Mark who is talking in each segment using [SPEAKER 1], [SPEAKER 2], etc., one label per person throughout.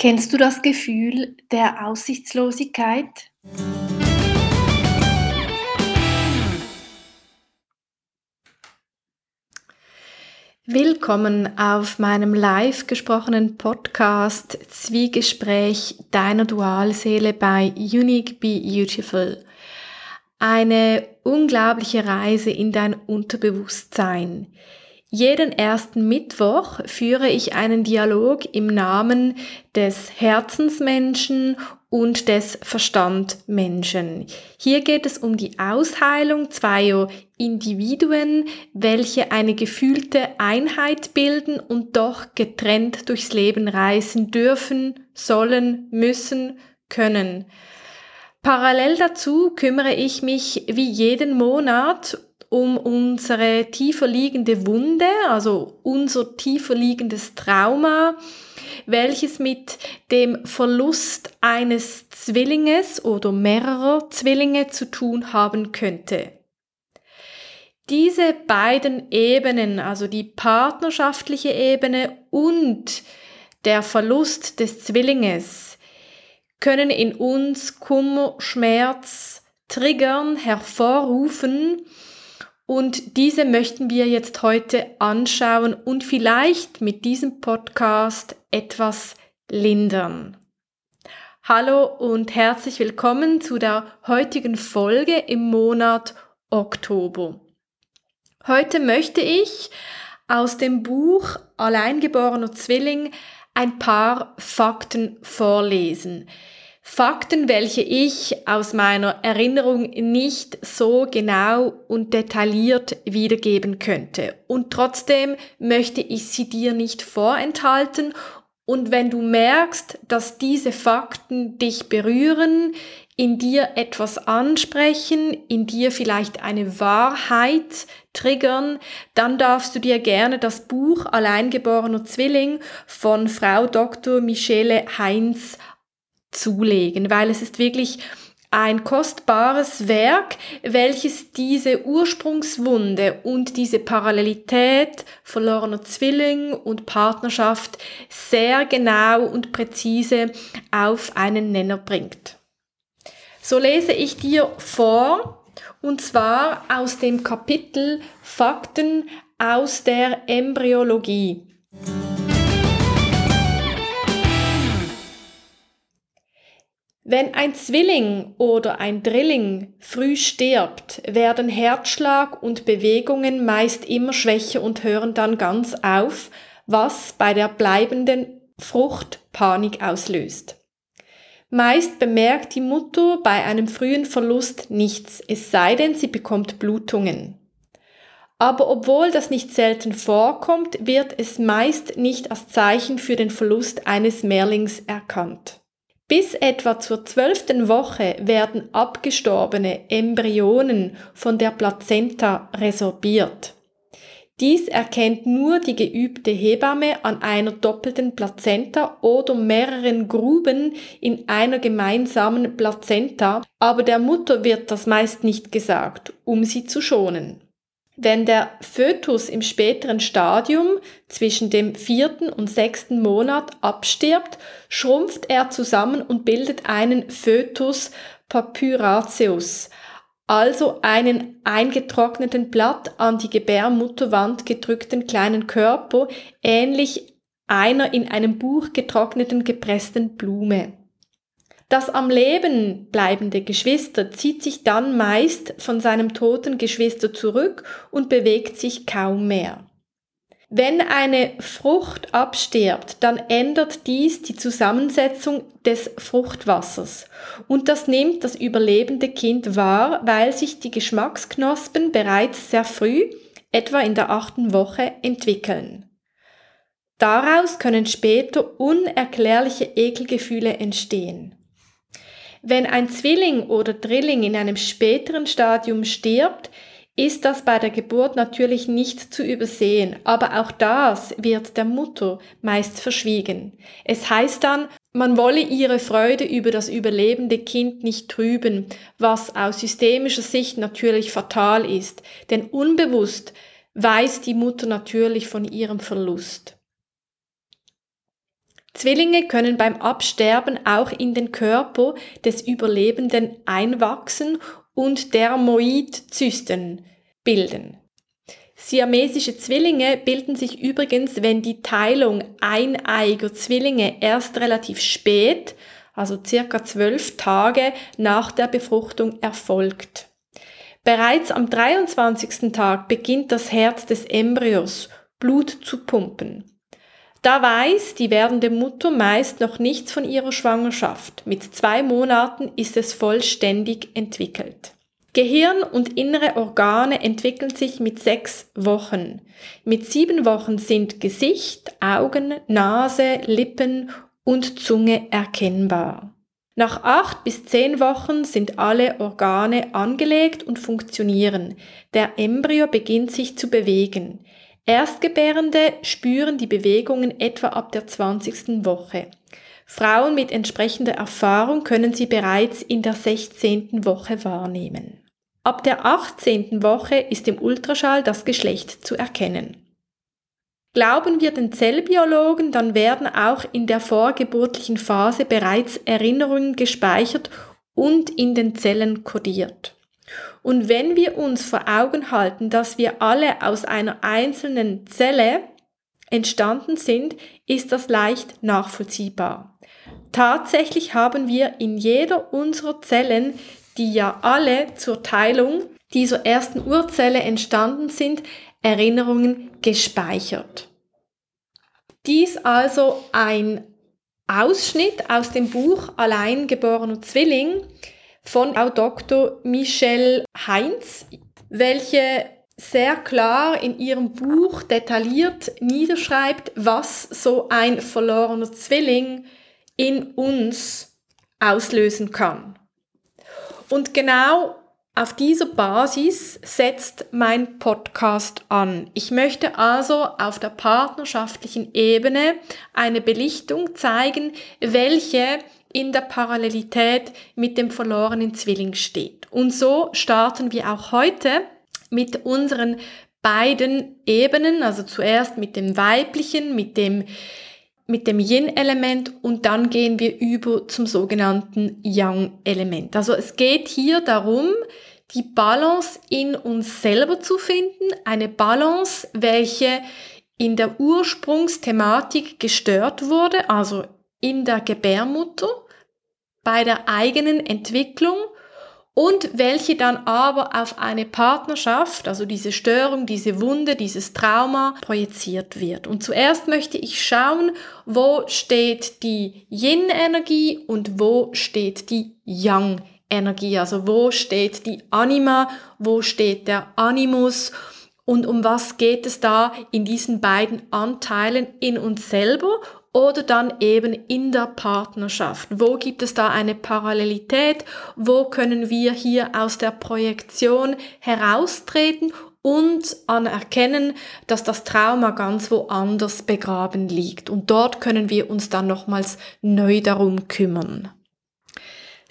[SPEAKER 1] Kennst du das Gefühl der Aussichtslosigkeit? Willkommen auf meinem live gesprochenen Podcast Zwiegespräch deiner Dualseele bei Unique Be Beautiful. Eine unglaubliche Reise in dein Unterbewusstsein. Jeden ersten Mittwoch führe ich einen Dialog im Namen des Herzensmenschen und des Verstandmenschen. Hier geht es um die Ausheilung zweier Individuen, welche eine gefühlte Einheit bilden und doch getrennt durchs Leben reisen dürfen, sollen, müssen, können. Parallel dazu kümmere ich mich wie jeden Monat um unsere tiefer liegende Wunde, also unser tiefer liegendes Trauma, welches mit dem Verlust eines Zwillinges oder mehrerer Zwillinge zu tun haben könnte. Diese beiden Ebenen, also die partnerschaftliche Ebene und der Verlust des Zwillinges, können in uns Kummer, Schmerz triggern, hervorrufen und diese möchten wir jetzt heute anschauen und vielleicht mit diesem Podcast etwas lindern. Hallo und herzlich willkommen zu der heutigen Folge im Monat Oktober. Heute möchte ich aus dem Buch Alleingeborener Zwilling ein paar Fakten vorlesen. Fakten, welche ich aus meiner Erinnerung nicht so genau und detailliert wiedergeben könnte. Und trotzdem möchte ich sie dir nicht vorenthalten. Und wenn du merkst, dass diese Fakten dich berühren, in dir etwas ansprechen, in dir vielleicht eine Wahrheit triggern, dann darfst du dir gerne das Buch Alleingeborener Zwilling von Frau Dr. Michele Heinz zulegen, weil es ist wirklich ein kostbares Werk, welches diese Ursprungswunde und diese Parallelität verlorener Zwilling und Partnerschaft sehr genau und präzise auf einen Nenner bringt. So lese ich dir vor, und zwar aus dem Kapitel Fakten aus der Embryologie. Wenn ein Zwilling oder ein Drilling früh stirbt, werden Herzschlag und Bewegungen meist immer schwächer und hören dann ganz auf, was bei der bleibenden Frucht Panik auslöst. Meist bemerkt die Mutter bei einem frühen Verlust nichts, es sei denn, sie bekommt Blutungen. Aber obwohl das nicht selten vorkommt, wird es meist nicht als Zeichen für den Verlust eines Mehrlings erkannt. Bis etwa zur zwölften Woche werden abgestorbene Embryonen von der Plazenta resorbiert. Dies erkennt nur die geübte Hebamme an einer doppelten Plazenta oder mehreren Gruben in einer gemeinsamen Plazenta, aber der Mutter wird das meist nicht gesagt, um sie zu schonen. Wenn der Fötus im späteren Stadium zwischen dem vierten und sechsten Monat abstirbt, schrumpft er zusammen und bildet einen Fötus papyraceus, also einen eingetrockneten Blatt an die Gebärmutterwand gedrückten kleinen Körper, ähnlich einer in einem Buch getrockneten gepressten Blume. Das am Leben bleibende Geschwister zieht sich dann meist von seinem toten Geschwister zurück und bewegt sich kaum mehr. Wenn eine Frucht abstirbt, dann ändert dies die Zusammensetzung des Fruchtwassers und das nimmt das überlebende Kind wahr, weil sich die Geschmacksknospen bereits sehr früh, etwa in der achten Woche, entwickeln. Daraus können später unerklärliche Ekelgefühle entstehen. Wenn ein Zwilling oder Drilling in einem späteren Stadium stirbt, ist das bei der Geburt natürlich nicht zu übersehen, aber auch das wird der Mutter meist verschwiegen. Es heißt dann, man wolle ihre Freude über das überlebende Kind nicht trüben, was aus systemischer Sicht natürlich fatal ist, denn unbewusst weiß die Mutter natürlich von ihrem Verlust. Zwillinge können beim Absterben auch in den Körper des Überlebenden einwachsen und Dermoidzysten bilden. Siamesische Zwillinge bilden sich übrigens, wenn die Teilung eineiger Zwillinge erst relativ spät, also circa zwölf Tage nach der Befruchtung erfolgt. Bereits am 23. Tag beginnt das Herz des Embryos Blut zu pumpen. Da weiß die werdende Mutter meist noch nichts von ihrer Schwangerschaft. Mit zwei Monaten ist es vollständig entwickelt. Gehirn und innere Organe entwickeln sich mit sechs Wochen. Mit sieben Wochen sind Gesicht, Augen, Nase, Lippen und Zunge erkennbar. Nach acht bis zehn Wochen sind alle Organe angelegt und funktionieren. Der Embryo beginnt sich zu bewegen. Erstgebärende spüren die Bewegungen etwa ab der 20. Woche. Frauen mit entsprechender Erfahrung können sie bereits in der 16. Woche wahrnehmen. Ab der 18. Woche ist im Ultraschall das Geschlecht zu erkennen. Glauben wir den Zellbiologen, dann werden auch in der vorgeburtlichen Phase bereits Erinnerungen gespeichert und in den Zellen kodiert. Und wenn wir uns vor Augen halten, dass wir alle aus einer einzelnen Zelle entstanden sind, ist das leicht nachvollziehbar. Tatsächlich haben wir in jeder unserer Zellen, die ja alle zur Teilung dieser ersten Urzelle entstanden sind, Erinnerungen gespeichert. Dies also ein Ausschnitt aus dem Buch Alleingeborener Zwilling von Frau Dr. Michelle Heinz, welche sehr klar in ihrem Buch detailliert niederschreibt, was so ein verlorener Zwilling in uns auslösen kann. Und genau auf dieser Basis setzt mein Podcast an. Ich möchte also auf der partnerschaftlichen Ebene eine Belichtung zeigen, welche in der Parallelität mit dem verlorenen Zwilling steht. Und so starten wir auch heute mit unseren beiden Ebenen, also zuerst mit dem weiblichen, mit dem mit dem Yin-Element und dann gehen wir über zum sogenannten Yang-Element. Also es geht hier darum, die Balance in uns selber zu finden, eine Balance, welche in der Ursprungsthematik gestört wurde, also in der Gebärmutter, bei der eigenen Entwicklung und welche dann aber auf eine Partnerschaft, also diese Störung, diese Wunde, dieses Trauma projiziert wird. Und zuerst möchte ich schauen, wo steht die Yin-Energie und wo steht die Yang-Energie, also wo steht die Anima, wo steht der Animus und um was geht es da in diesen beiden Anteilen in uns selber oder dann eben in der Partnerschaft. Wo gibt es da eine Parallelität? Wo können wir hier aus der Projektion heraustreten und anerkennen, dass das Trauma ganz woanders begraben liegt. Und dort können wir uns dann nochmals neu darum kümmern.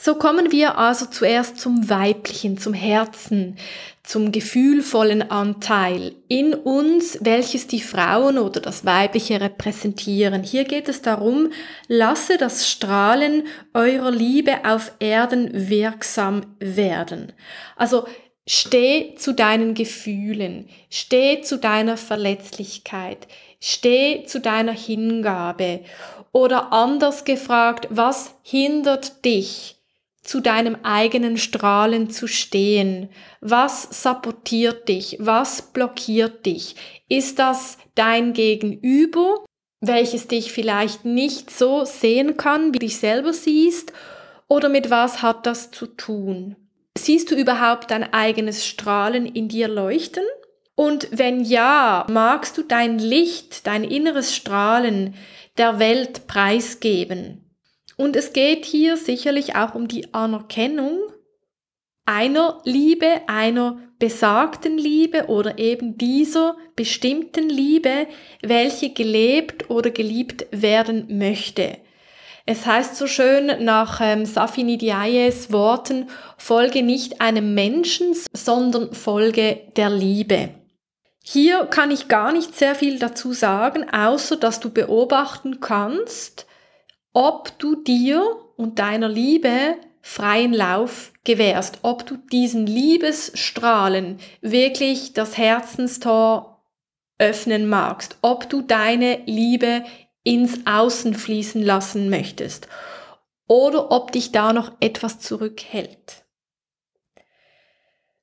[SPEAKER 1] So kommen wir also zuerst zum Weiblichen, zum Herzen, zum gefühlvollen Anteil in uns, welches die Frauen oder das Weibliche repräsentieren. Hier geht es darum, lasse das Strahlen eurer Liebe auf Erden wirksam werden. Also steh zu deinen Gefühlen, steh zu deiner Verletzlichkeit, steh zu deiner Hingabe. Oder anders gefragt, was hindert dich, zu deinem eigenen Strahlen zu stehen? Was sabotiert dich? Was blockiert dich? Ist das dein Gegenüber, welches dich vielleicht nicht so sehen kann, wie dich selber siehst? Oder mit was hat das zu tun? Siehst du überhaupt dein eigenes Strahlen in dir leuchten? Und wenn ja, magst du dein Licht, dein inneres Strahlen der Welt preisgeben? Und es geht hier sicherlich auch um die Anerkennung einer Liebe, einer besagten Liebe oder eben dieser bestimmten Liebe, welche gelebt oder geliebt werden möchte. Es heißt so schön nach ähm, Safini Worten, folge nicht einem Menschen, sondern folge der Liebe. Hier kann ich gar nicht sehr viel dazu sagen, außer dass du beobachten kannst, ob du dir und deiner Liebe freien Lauf gewährst, ob du diesen Liebesstrahlen wirklich das Herzenstor öffnen magst, ob du deine Liebe ins Außen fließen lassen möchtest oder ob dich da noch etwas zurückhält.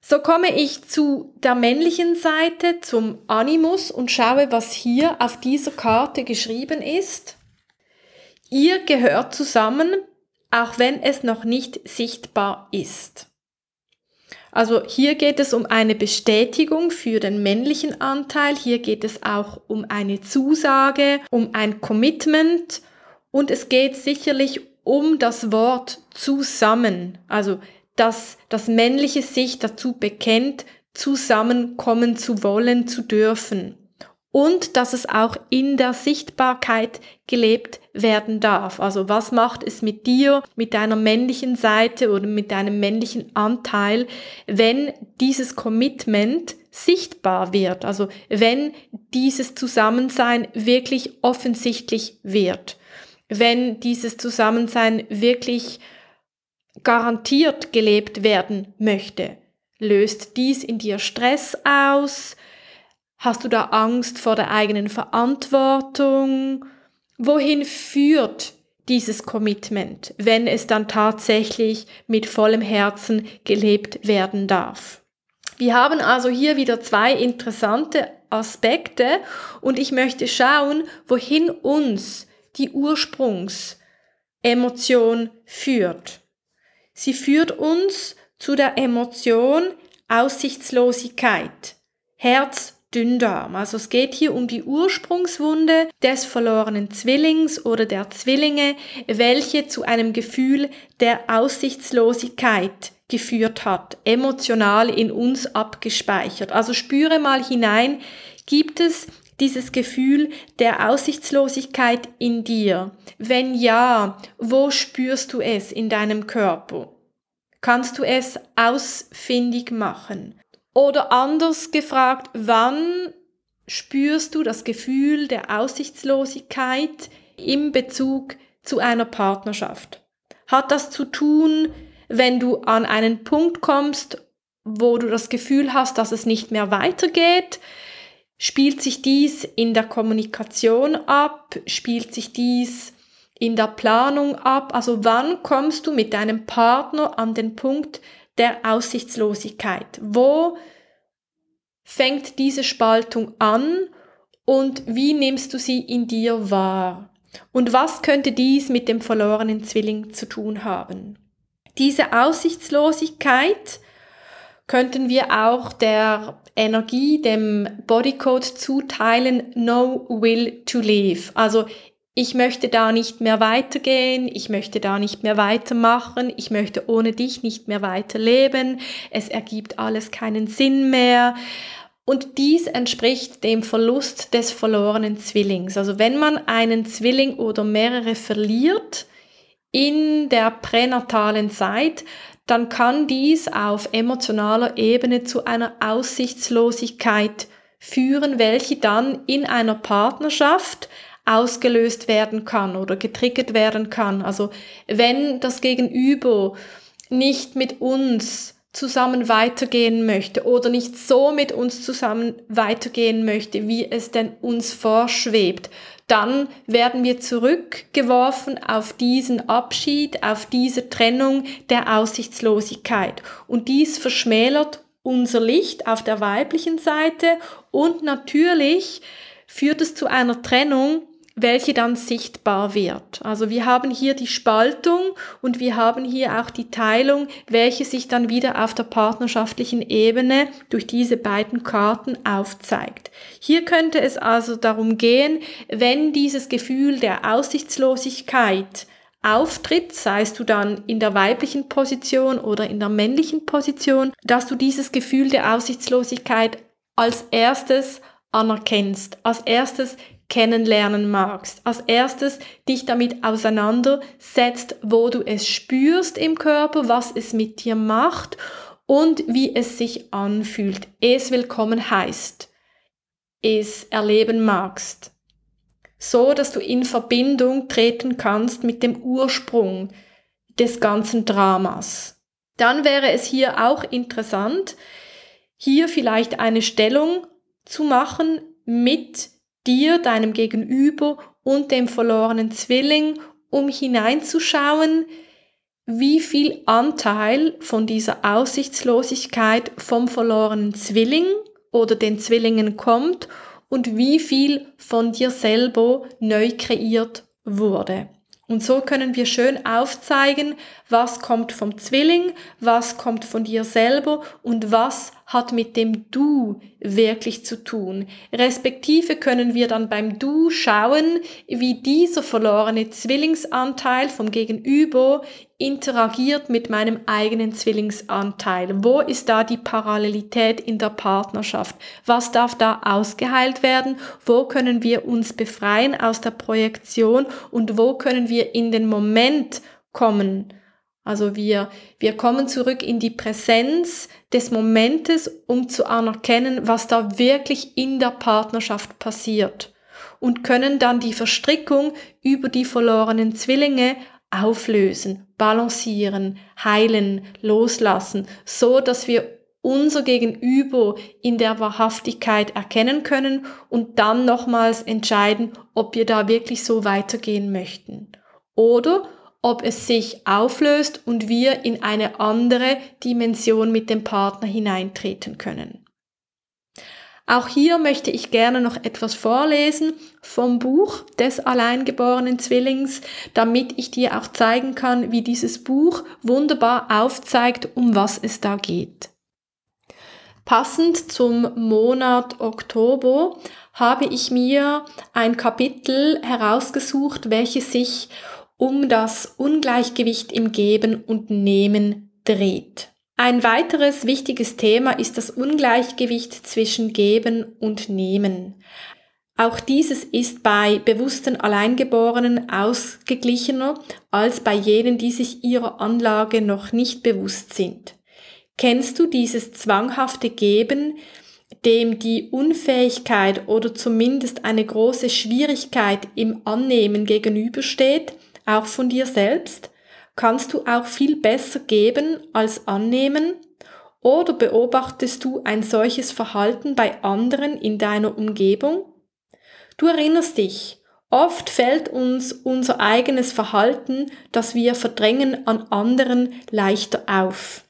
[SPEAKER 1] So komme ich zu der männlichen Seite, zum Animus und schaue, was hier auf dieser Karte geschrieben ist. Ihr gehört zusammen, auch wenn es noch nicht sichtbar ist. Also hier geht es um eine Bestätigung für den männlichen Anteil, hier geht es auch um eine Zusage, um ein Commitment und es geht sicherlich um das Wort zusammen, also dass das männliche sich dazu bekennt, zusammenkommen zu wollen, zu dürfen und dass es auch in der Sichtbarkeit gelebt werden darf. Also was macht es mit dir, mit deiner männlichen Seite oder mit deinem männlichen Anteil, wenn dieses Commitment sichtbar wird, also wenn dieses Zusammensein wirklich offensichtlich wird, wenn dieses Zusammensein wirklich garantiert gelebt werden möchte. Löst dies in dir Stress aus? Hast du da Angst vor der eigenen Verantwortung? Wohin führt dieses Commitment, wenn es dann tatsächlich mit vollem Herzen gelebt werden darf? Wir haben also hier wieder zwei interessante Aspekte und ich möchte schauen, wohin uns die Ursprungsemotion führt. Sie führt uns zu der Emotion Aussichtslosigkeit, Herz Dünndarm. Also es geht hier um die Ursprungswunde des verlorenen Zwillings oder der Zwillinge, welche zu einem Gefühl der Aussichtslosigkeit geführt hat, emotional in uns abgespeichert. Also spüre mal hinein, gibt es dieses Gefühl der Aussichtslosigkeit in dir? Wenn ja, wo spürst du es in deinem Körper? Kannst du es ausfindig machen? Oder anders gefragt, wann spürst du das Gefühl der Aussichtslosigkeit im Bezug zu einer Partnerschaft? Hat das zu tun, wenn du an einen Punkt kommst, wo du das Gefühl hast, dass es nicht mehr weitergeht? Spielt sich dies in der Kommunikation ab? Spielt sich dies in der Planung ab? Also wann kommst du mit deinem Partner an den Punkt, der Aussichtslosigkeit. Wo fängt diese Spaltung an und wie nimmst du sie in dir wahr? Und was könnte dies mit dem verlorenen Zwilling zu tun haben? Diese Aussichtslosigkeit könnten wir auch der Energie, dem Bodycode zuteilen, no will to live. Also ich möchte da nicht mehr weitergehen, ich möchte da nicht mehr weitermachen, ich möchte ohne dich nicht mehr weiterleben, es ergibt alles keinen Sinn mehr. Und dies entspricht dem Verlust des verlorenen Zwillings. Also wenn man einen Zwilling oder mehrere verliert in der pränatalen Zeit, dann kann dies auf emotionaler Ebene zu einer Aussichtslosigkeit führen, welche dann in einer Partnerschaft ausgelöst werden kann oder getriggert werden kann. Also wenn das Gegenüber nicht mit uns zusammen weitergehen möchte oder nicht so mit uns zusammen weitergehen möchte, wie es denn uns vorschwebt, dann werden wir zurückgeworfen auf diesen Abschied, auf diese Trennung der Aussichtslosigkeit. Und dies verschmälert unser Licht auf der weiblichen Seite und natürlich führt es zu einer Trennung welche dann sichtbar wird. Also wir haben hier die Spaltung und wir haben hier auch die Teilung, welche sich dann wieder auf der partnerschaftlichen Ebene durch diese beiden Karten aufzeigt. Hier könnte es also darum gehen, wenn dieses Gefühl der Aussichtslosigkeit auftritt, seist du dann in der weiblichen Position oder in der männlichen Position, dass du dieses Gefühl der Aussichtslosigkeit als erstes anerkennst, als erstes kennenlernen magst. Als erstes dich damit auseinandersetzt, wo du es spürst im Körper, was es mit dir macht und wie es sich anfühlt. Es willkommen heißt, es erleben magst. so dass du in Verbindung treten kannst mit dem Ursprung des ganzen Dramas. Dann wäre es hier auch interessant, hier vielleicht eine Stellung zu machen mit dir, deinem Gegenüber und dem verlorenen Zwilling, um hineinzuschauen, wie viel Anteil von dieser Aussichtslosigkeit vom verlorenen Zwilling oder den Zwillingen kommt und wie viel von dir selber neu kreiert wurde. Und so können wir schön aufzeigen, was kommt vom Zwilling, was kommt von dir selber und was hat mit dem Du wirklich zu tun. Respektive können wir dann beim Du schauen, wie dieser verlorene Zwillingsanteil vom Gegenüber interagiert mit meinem eigenen Zwillingsanteil. Wo ist da die Parallelität in der Partnerschaft? Was darf da ausgeheilt werden? Wo können wir uns befreien aus der Projektion und wo können wir in den Moment kommen? Also wir, wir kommen zurück in die Präsenz des Momentes, um zu anerkennen, was da wirklich in der Partnerschaft passiert und können dann die Verstrickung über die verlorenen Zwillinge auflösen, balancieren, heilen, loslassen, so dass wir unser Gegenüber in der Wahrhaftigkeit erkennen können und dann nochmals entscheiden, ob wir da wirklich so weitergehen möchten. Oder ob es sich auflöst und wir in eine andere Dimension mit dem Partner hineintreten können. Auch hier möchte ich gerne noch etwas vorlesen vom Buch des alleingeborenen Zwillings, damit ich dir auch zeigen kann, wie dieses Buch wunderbar aufzeigt, um was es da geht. Passend zum Monat Oktober habe ich mir ein Kapitel herausgesucht, welches sich um das Ungleichgewicht im Geben und Nehmen dreht. Ein weiteres wichtiges Thema ist das Ungleichgewicht zwischen Geben und Nehmen. Auch dieses ist bei bewussten Alleingeborenen ausgeglichener als bei jenen, die sich ihrer Anlage noch nicht bewusst sind. Kennst du dieses zwanghafte Geben, dem die Unfähigkeit oder zumindest eine große Schwierigkeit im Annehmen gegenübersteht, auch von dir selbst? Kannst du auch viel besser geben als annehmen? Oder beobachtest du ein solches Verhalten bei anderen in deiner Umgebung? Du erinnerst dich, oft fällt uns unser eigenes Verhalten, das wir verdrängen an anderen, leichter auf.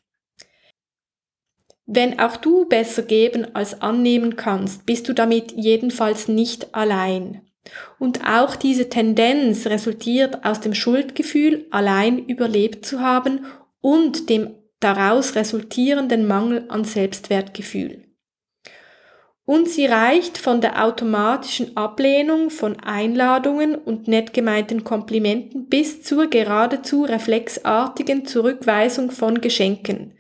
[SPEAKER 1] Wenn auch du besser geben als annehmen kannst, bist du damit jedenfalls nicht allein. Und auch diese Tendenz resultiert aus dem Schuldgefühl, allein überlebt zu haben und dem daraus resultierenden Mangel an Selbstwertgefühl. Und sie reicht von der automatischen Ablehnung von Einladungen und nett gemeinten Komplimenten bis zur geradezu reflexartigen Zurückweisung von Geschenken.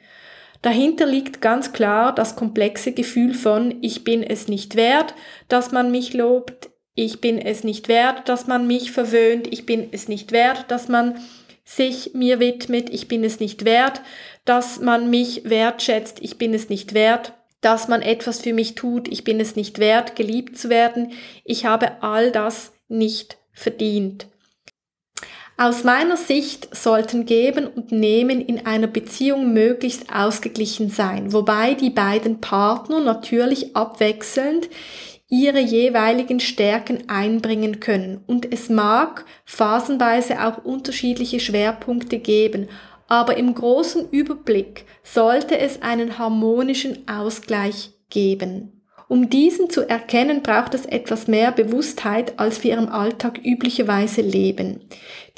[SPEAKER 1] Dahinter liegt ganz klar das komplexe Gefühl von ich bin es nicht wert, dass man mich lobt, ich bin es nicht wert, dass man mich verwöhnt, ich bin es nicht wert, dass man sich mir widmet, ich bin es nicht wert, dass man mich wertschätzt, ich bin es nicht wert, dass man etwas für mich tut, ich bin es nicht wert, geliebt zu werden, ich habe all das nicht verdient. Aus meiner Sicht sollten Geben und Nehmen in einer Beziehung möglichst ausgeglichen sein, wobei die beiden Partner natürlich abwechselnd ihre jeweiligen Stärken einbringen können. Und es mag phasenweise auch unterschiedliche Schwerpunkte geben, aber im großen Überblick sollte es einen harmonischen Ausgleich geben. Um diesen zu erkennen, braucht es etwas mehr Bewusstheit, als wir im Alltag üblicherweise leben.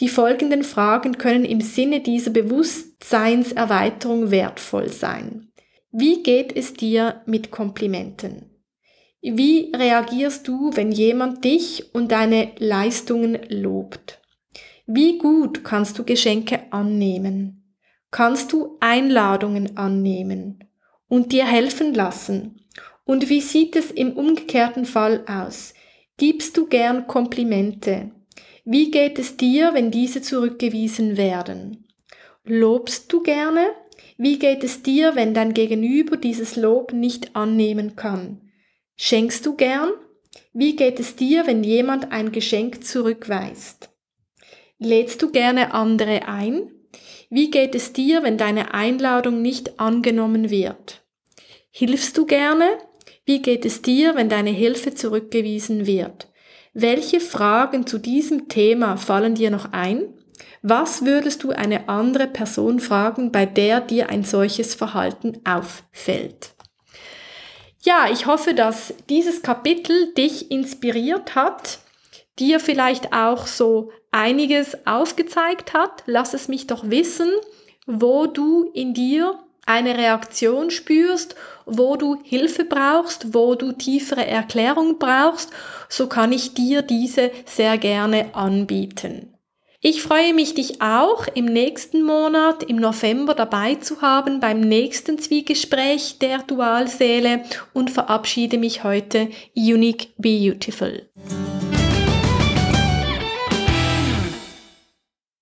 [SPEAKER 1] Die folgenden Fragen können im Sinne dieser Bewusstseinserweiterung wertvoll sein. Wie geht es dir mit Komplimenten? Wie reagierst du, wenn jemand dich und deine Leistungen lobt? Wie gut kannst du Geschenke annehmen? Kannst du Einladungen annehmen und dir helfen lassen? Und wie sieht es im umgekehrten Fall aus? Gibst du gern Komplimente? Wie geht es dir, wenn diese zurückgewiesen werden? Lobst du gerne? Wie geht es dir, wenn dein Gegenüber dieses Lob nicht annehmen kann? Schenkst du gern? Wie geht es dir, wenn jemand ein Geschenk zurückweist? Lädst du gerne andere ein? Wie geht es dir, wenn deine Einladung nicht angenommen wird? Hilfst du gerne? Wie geht es dir, wenn deine Hilfe zurückgewiesen wird? Welche Fragen zu diesem Thema fallen dir noch ein? Was würdest du eine andere Person fragen, bei der dir ein solches Verhalten auffällt? Ja, ich hoffe, dass dieses Kapitel dich inspiriert hat, dir vielleicht auch so einiges aufgezeigt hat. Lass es mich doch wissen, wo du in dir eine Reaktion spürst, wo du Hilfe brauchst, wo du tiefere Erklärung brauchst, so kann ich dir diese sehr gerne anbieten. Ich freue mich, dich auch im nächsten Monat, im November dabei zu haben beim nächsten Zwiegespräch der Dualseele und verabschiede mich heute Unique Beautiful.